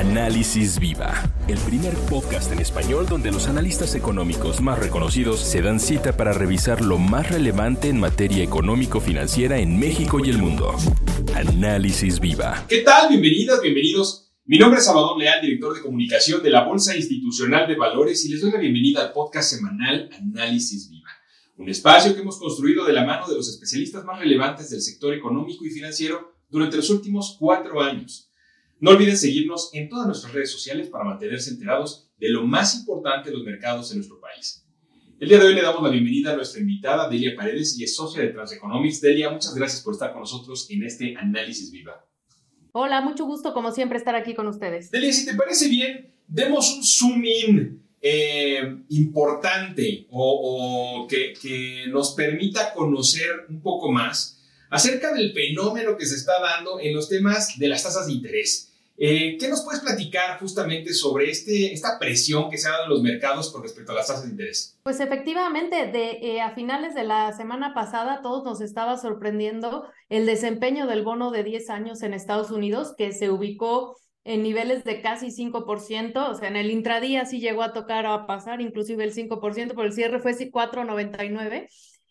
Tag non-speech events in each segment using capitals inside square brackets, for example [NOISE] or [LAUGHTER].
Análisis Viva, el primer podcast en español donde los analistas económicos más reconocidos se dan cita para revisar lo más relevante en materia económico-financiera en México y el mundo. Análisis Viva. ¿Qué tal? Bienvenidas, bienvenidos. Mi nombre es Salvador Leal, director de comunicación de la Bolsa Institucional de Valores y les doy la bienvenida al podcast semanal Análisis Viva, un espacio que hemos construido de la mano de los especialistas más relevantes del sector económico y financiero durante los últimos cuatro años no olviden seguirnos en todas nuestras redes sociales para mantenerse enterados de lo más importante de los mercados en nuestro país. El día de hoy le damos la bienvenida a nuestra invitada Delia Paredes y es socia de Transeconomics. Delia, muchas gracias por estar con nosotros en este análisis viva. Hola, mucho gusto como siempre estar aquí con ustedes. Delia, si te parece bien, demos un zoom in eh, importante o, que, que nos permita conocer un poco más acerca del fenómeno que se está dando en los temas de las tasas de interés. Eh, ¿Qué nos puedes platicar justamente sobre este, esta presión que se ha dado en los mercados con respecto a las tasas de interés? Pues efectivamente, de, eh, a finales de la semana pasada todos nos estaba sorprendiendo el desempeño del bono de 10 años en Estados Unidos, que se ubicó en niveles de casi 5%, o sea, en el intradía sí llegó a tocar a pasar inclusive el 5%, pero el cierre fue 4.99.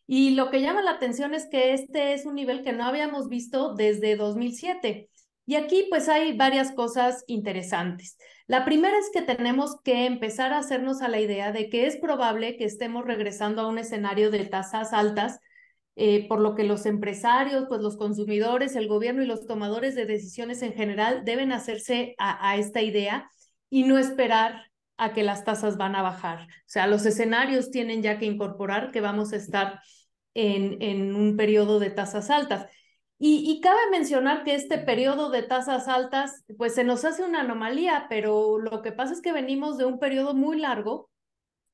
Y lo que llama la atención es que este es un nivel que no habíamos visto desde 2007. Y aquí pues hay varias cosas interesantes. La primera es que tenemos que empezar a hacernos a la idea de que es probable que estemos regresando a un escenario de tasas altas, eh, por lo que los empresarios, pues los consumidores, el gobierno y los tomadores de decisiones en general deben hacerse a, esta idea y no esperar a que las tasas van a bajar. O sea, los escenarios tienen ya que incorporar que vamos a estar en, en un periodo de tasas altas. Y, cabe mencionar que este periodo de tasas altas, pues se nos hace una anomalía, pero lo que pasa es que venimos de un periodo muy largo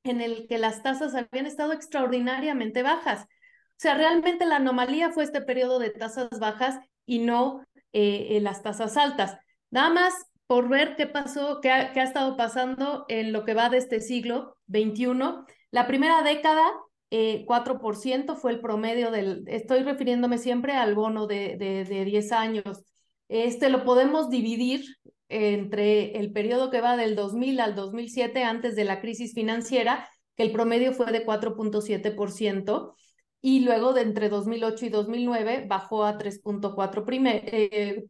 en el que las tasas habían estado extraordinariamente bajas. O sea, realmente la anomalía fue este periodo de tasas bajas y no eh, las tasas altas. Nada más por ver qué pasó, qué ha, qué ha estado pasando en lo que va de este siglo XXI. La primera década 4% eh, fue el promedio del, estoy refiriéndome siempre al bono de, de, 10 años. Este lo podemos dividir entre el periodo que va del 2000 al 2007, antes de la crisis financiera, que el promedio fue de 4.7%, y luego de entre 2008 y 2009 bajó a 3.4%. Eh,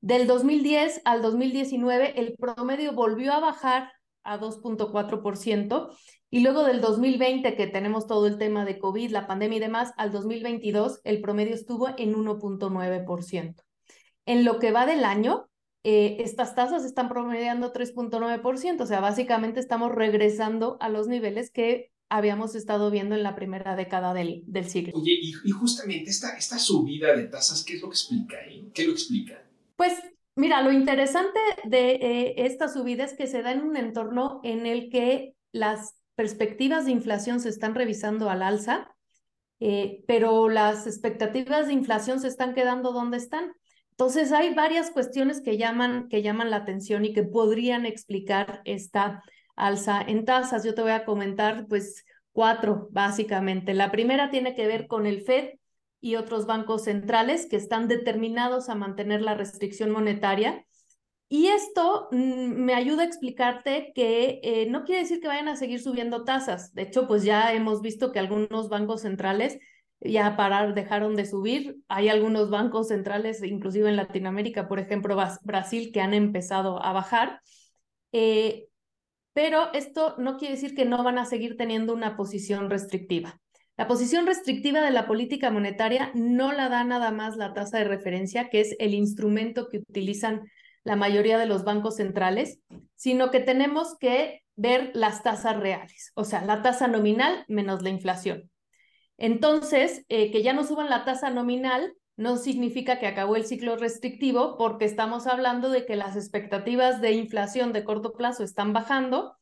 del 2010 al 2019, el promedio volvió a bajar a 2.4%. Y luego del 2020, que tenemos todo el tema de COVID, la pandemia y demás, al 2022 el promedio estuvo en 1.9%. En lo que va del año, eh, estas tasas están promediando 3.9%, o sea, básicamente estamos regresando a los niveles que habíamos estado viendo en la primera década del, del siglo. Oye, y, justamente esta, esta subida de tasas, ¿qué es lo que explica? Eh? ¿Qué lo explica? Pues Mira, lo interesante de eh, esta subida es que se da en un entorno en el que las perspectivas de inflación se están revisando al alza, eh, pero las expectativas de inflación se están quedando donde están. Entonces, hay varias cuestiones que llaman, que llaman la atención y que podrían explicar esta alza en tasas. Yo te voy a comentar, pues, cuatro, básicamente. La primera tiene que ver con el FED, y otros bancos centrales que están determinados a mantener la restricción monetaria. Y esto mm, me ayuda a explicarte que eh, no quiere decir que vayan a seguir subiendo tasas. De hecho, pues ya hemos visto que algunos bancos centrales ya parar, dejaron de subir. Hay algunos bancos centrales, inclusive en Latinoamérica, por ejemplo, Brasil, que han empezado a bajar. Eh, pero esto no quiere decir que no van a seguir teniendo una posición restrictiva. La posición restrictiva de la política monetaria no la da nada más la tasa de referencia, que es el instrumento que utilizan la mayoría de los bancos centrales, sino que tenemos que ver las tasas reales, o sea, la tasa nominal menos la inflación. Entonces, eh, que ya no suban la tasa nominal no significa que acabó el ciclo restrictivo porque estamos hablando de que las expectativas de inflación de corto plazo están bajando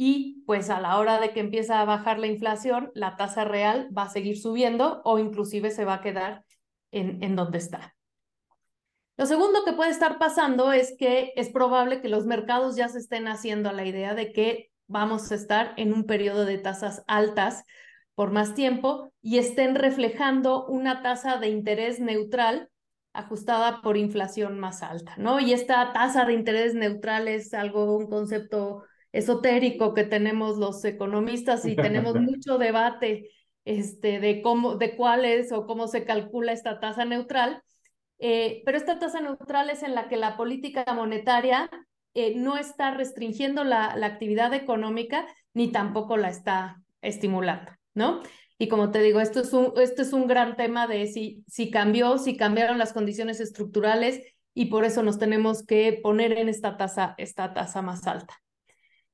y pues a la hora de que empieza a bajar la inflación, la tasa real va a seguir subiendo o inclusive se va a quedar en, en donde está. Lo segundo que puede estar pasando es que es probable que los mercados ya se estén haciendo a la idea de que vamos a estar en un periodo de tasas altas por más tiempo y estén reflejando una tasa de interés neutral ajustada por inflación más alta, ¿no? Y esta tasa de interés neutral es algo, un concepto esotérico que tenemos los economistas y tenemos [LAUGHS] mucho debate este, de cómo, de cuál es o cómo se calcula esta tasa neutral. Eh, pero esta tasa neutral es en la que la política monetaria eh, no está restringiendo la, la, actividad económica ni tampoco la está estimulando, ¿no? Y como te digo, esto es un, esto es un gran tema de si, si cambió, si cambiaron las condiciones estructurales y por eso nos tenemos que poner en esta tasa, esta tasa más alta.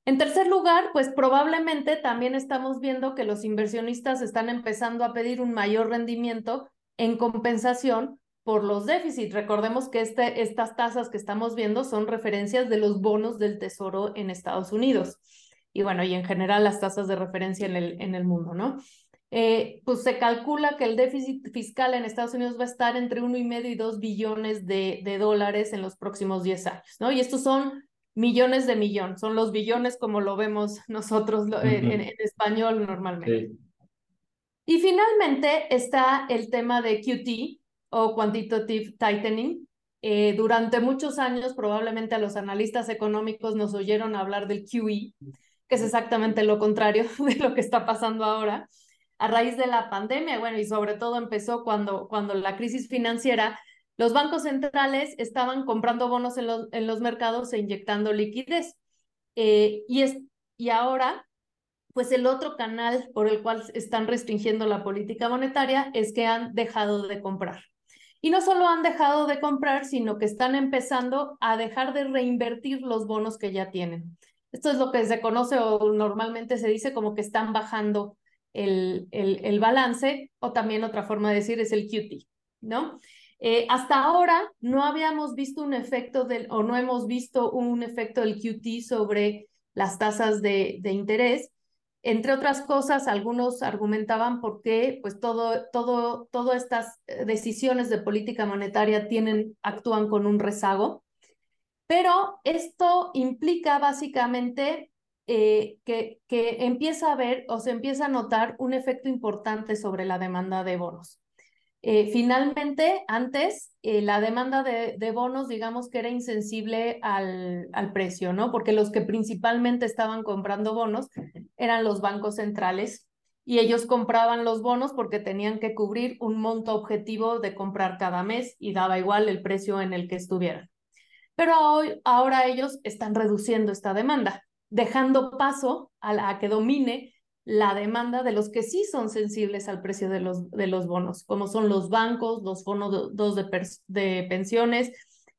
En tercer lugar, pues probablemente también estamos viendo que los inversionistas están empezando a pedir un mayor rendimiento en compensación por los déficits. Recordemos que este, estas tasas que estamos viendo son referencias de los bonos del Tesoro en Estados Unidos. Y bueno, y en general las tasas de referencia en el, en el mundo, ¿no? Eh, pues se calcula que el déficit fiscal en Estados Unidos va a estar entre uno y medio y dos billones de, de dólares en los próximos 10 años, ¿no? Y estos son millones de millón, son los billones como lo vemos nosotros en, español normalmente. Y finalmente está el tema de QT o Quantitative Tightening. Eh, durante muchos años probablemente a los analistas económicos nos oyeron hablar del QE, que es exactamente lo contrario [LAUGHS] de lo que está pasando ahora a raíz de la pandemia, bueno, y sobre todo empezó cuando, cuando la crisis financiera, los bancos centrales estaban comprando bonos en los, mercados e inyectando liquidez. Eh, y, es, y ahora, pues el otro canal por el cual están restringiendo la política monetaria es que han dejado de comprar. Y no solo han dejado de comprar, sino que están empezando a dejar de reinvertir los bonos que ya tienen. Esto es lo que se conoce o normalmente se dice como que están bajando el, el, balance, o también otra forma de decir es el QT, ¿no? Eh, hasta ahora no habíamos visto un efecto del, o no hemos visto un efecto del QT sobre las tasas de, interés. Entre otras cosas, algunos argumentaban por qué pues todo, todo, todas estas decisiones de política monetaria tienen, actúan con un rezago. Pero esto implica básicamente eh, que, que empieza a ver o se empieza a notar un efecto importante sobre la demanda de bonos. Eh, finalmente, antes, eh, la demanda de, bonos, digamos que era insensible al, precio, ¿no? Porque los que principalmente estaban comprando bonos eran los bancos centrales y ellos compraban los bonos porque tenían que cubrir un monto objetivo de comprar cada mes y daba igual el precio en el que estuvieran. Pero hoy, ahora ellos están reduciendo esta demanda dejando paso a, que domine la demanda de los que sí son sensibles al precio de los, de los bonos, como son los bancos, los fondos de, de pensiones,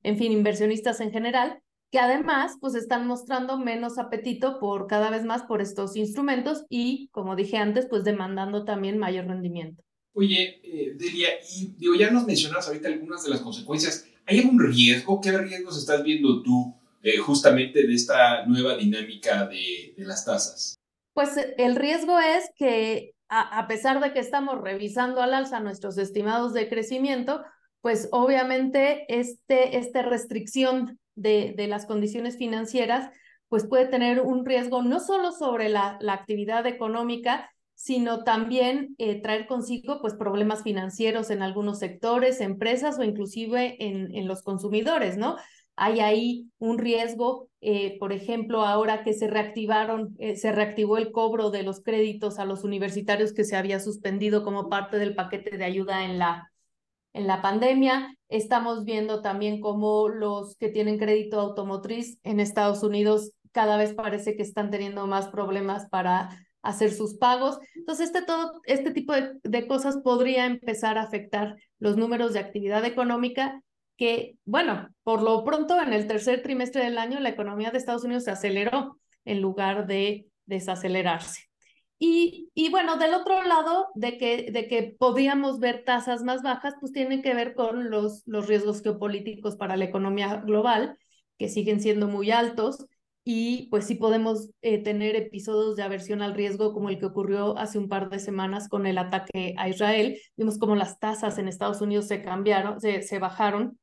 en fin, inversionistas en general, que además pues están mostrando menos apetito por cada vez más por estos instrumentos y, como dije antes, pues demandando también mayor rendimiento. Oye, eh, Delia, y digo, ya nos mencionas ahorita algunas de las consecuencias. ¿Hay algún riesgo? ¿Qué riesgos estás viendo tú eh, justamente de esta nueva dinámica de, las tasas? Pues el riesgo es que a, pesar de que estamos revisando al alza nuestros estimados de crecimiento, pues obviamente este, esta restricción de, de, las condiciones financieras pues puede tener un riesgo no solo sobre la, la actividad económica, sino también eh, traer consigo pues problemas financieros en algunos sectores, empresas o inclusive en, en los consumidores, ¿no? Hay ahí un riesgo, eh, por ejemplo, ahora que se reactivaron, eh, se reactivó el cobro de los créditos a los universitarios que se había suspendido como parte del paquete de ayuda en la, en la pandemia. Estamos viendo también cómo los que tienen crédito automotriz en Estados Unidos cada vez parece que están teniendo más problemas para hacer sus pagos. Entonces, este, todo, este tipo de, de cosas podría empezar a afectar los números de actividad económica que, bueno, por lo pronto en el tercer trimestre del año la economía de Estados Unidos se aceleró en lugar de desacelerarse. Y, y bueno, del otro lado, de que, de que podríamos ver tasas más bajas, pues tiene que ver con los, los riesgos geopolíticos para la economía global, que siguen siendo muy altos, y pues sí podemos eh, tener episodios de aversión al riesgo como el que ocurrió hace un par de semanas con el ataque a Israel. Vimos como las tasas en Estados Unidos se cambiaron, se, se bajaron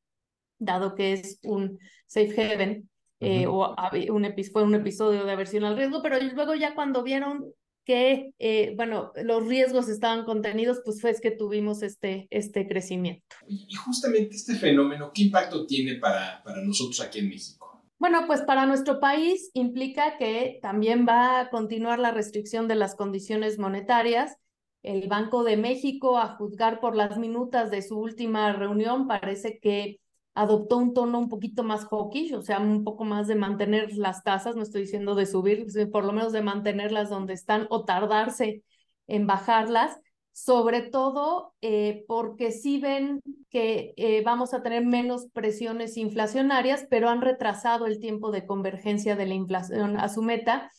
dado que es un safe haven, eh, o un fue un episodio de aversión al riesgo, pero luego ya cuando vieron que, eh, bueno, los riesgos estaban contenidos, pues fue que tuvimos este, este crecimiento. Y justamente este fenómeno, ¿qué impacto tiene para, para nosotros aquí en México? Bueno, pues para nuestro país implica que también va a continuar la restricción de las condiciones monetarias. El Banco de México, a juzgar por las minutas de su última reunión, parece que adoptó un tono un poquito más hawkish, o sea, un poco más de mantener las tasas, no estoy diciendo de subir, por lo menos de mantenerlas donde están o tardarse en bajarlas, sobre todo eh, porque sí ven que eh, vamos a tener menos presiones inflacionarias, pero han retrasado el tiempo de convergencia de la inflación a su meta.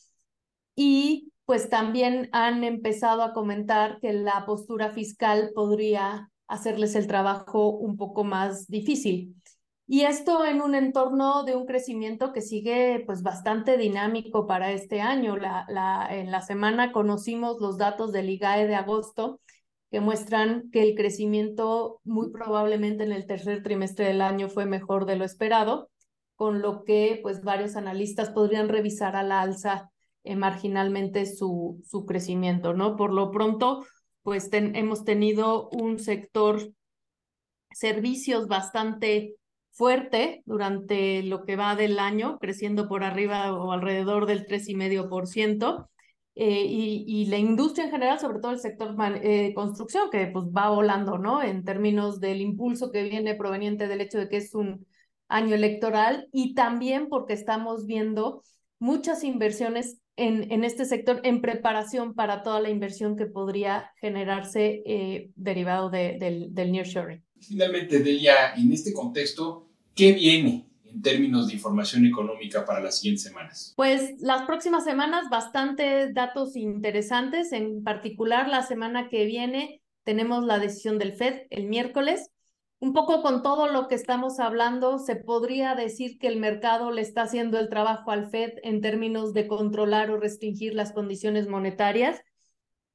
Y pues también han empezado a comentar que la postura fiscal podría hacerles el trabajo un poco más difícil. Y esto en un entorno de un crecimiento que sigue pues bastante dinámico para este año. La, la, en la semana conocimos los datos del IGAE de agosto que muestran que el crecimiento muy probablemente en el tercer trimestre del año fue mejor de lo esperado, con lo que pues varios analistas podrían revisar a la alza eh, marginalmente su, su crecimiento, ¿no? Por lo pronto, pues hemos tenido un sector servicios bastante fuerte durante lo que va del año, creciendo por arriba o alrededor del 3,5%. Eh, y, y, la industria en general, sobre todo el sector eh, construcción, que pues va volando, ¿no? En términos del impulso que viene proveniente del hecho de que es un año electoral y también porque estamos viendo muchas inversiones en, en este sector en preparación para toda la inversión que podría generarse eh, derivado de, del, del nearshoring. Finalmente, Delia, en este contexto, ¿qué viene en términos de información económica para las siguientes semanas? Pues las próximas semanas bastantes datos interesantes, en particular la semana que viene tenemos la decisión del Fed el miércoles. Un poco con todo lo que estamos hablando, se podría decir que el mercado le está haciendo el trabajo al Fed en términos de controlar o restringir las condiciones monetarias.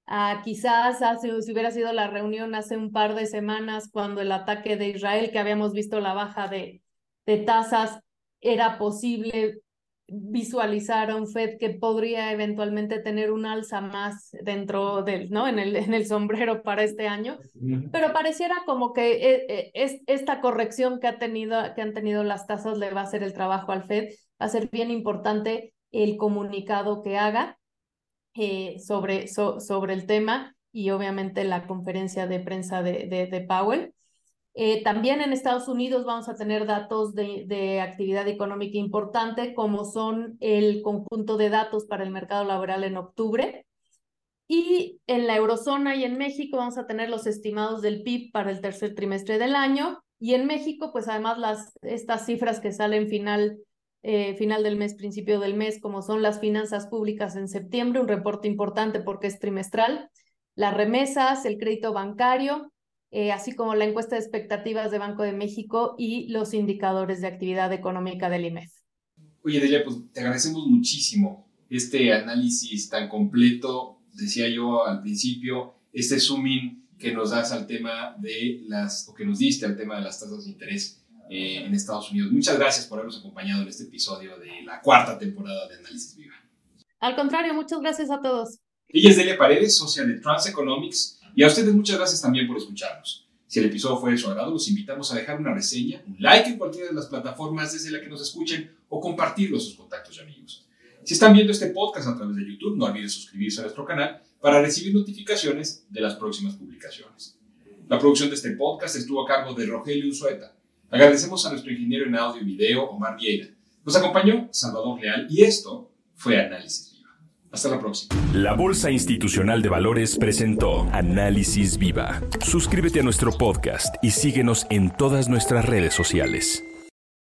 Ah, quizás hace, si hubiera sido la reunión hace un par de semanas cuando el ataque de Israel, que habíamos visto la baja de, de tasas, era posible visualizar a un Fed que podría eventualmente tener un alza más dentro del, ¿no? En el, en el sombrero para este año, pero pareciera como que eh, eh, es, esta corrección que, ha tenido, que han tenido las tasas le va a hacer el trabajo al Fed, va a ser bien importante el comunicado que haga eh, sobre, sobre el tema y obviamente la conferencia de prensa de, de, Powell. Eh, también en Estados Unidos vamos a tener datos de, de, actividad económica importante, como son el conjunto de datos para el mercado laboral en octubre. Y en la eurozona y en México vamos a tener los estimados del PIB para el tercer trimestre del año. Y en México, pues además las, estas cifras que salen final eh, final del mes, principio del mes, como son las finanzas públicas en septiembre, un reporte importante porque es trimestral, las remesas, el crédito bancario, eh, así como la encuesta de expectativas de Banco de México y los indicadores de actividad económica del IMEF. Oye, Delia, pues te agradecemos muchísimo este análisis tan completo, decía yo al principio, este zooming que nos das al tema de las, o que nos diste al tema de las tasas de interés eh, en Estados Unidos. Muchas gracias por habernos acompañado en este episodio de la cuarta temporada de Análisis Viva. Al contrario, muchas gracias a todos. Ella es Delia Paredes, socia de Trans Economics, y a ustedes muchas gracias también por escucharnos. Si el episodio fue de su agrado, los invitamos a dejar una reseña, un like en cualquiera de las plataformas desde la que nos escuchen o compartirlo a sus contactos y amigos. Si están viendo este podcast a través de YouTube, no olviden suscribirse a nuestro canal para recibir notificaciones de las próximas publicaciones. La producción de este podcast estuvo a cargo de Rogelio Unzueta. Agradecemos a nuestro ingeniero en audio y video, Omar Vieira. Nos acompañó Salvador Leal y esto fue Análisis. Hasta la próxima. La Bolsa Institucional de Valores presentó Análisis Viva. Suscríbete a nuestro podcast y síguenos en todas nuestras redes sociales.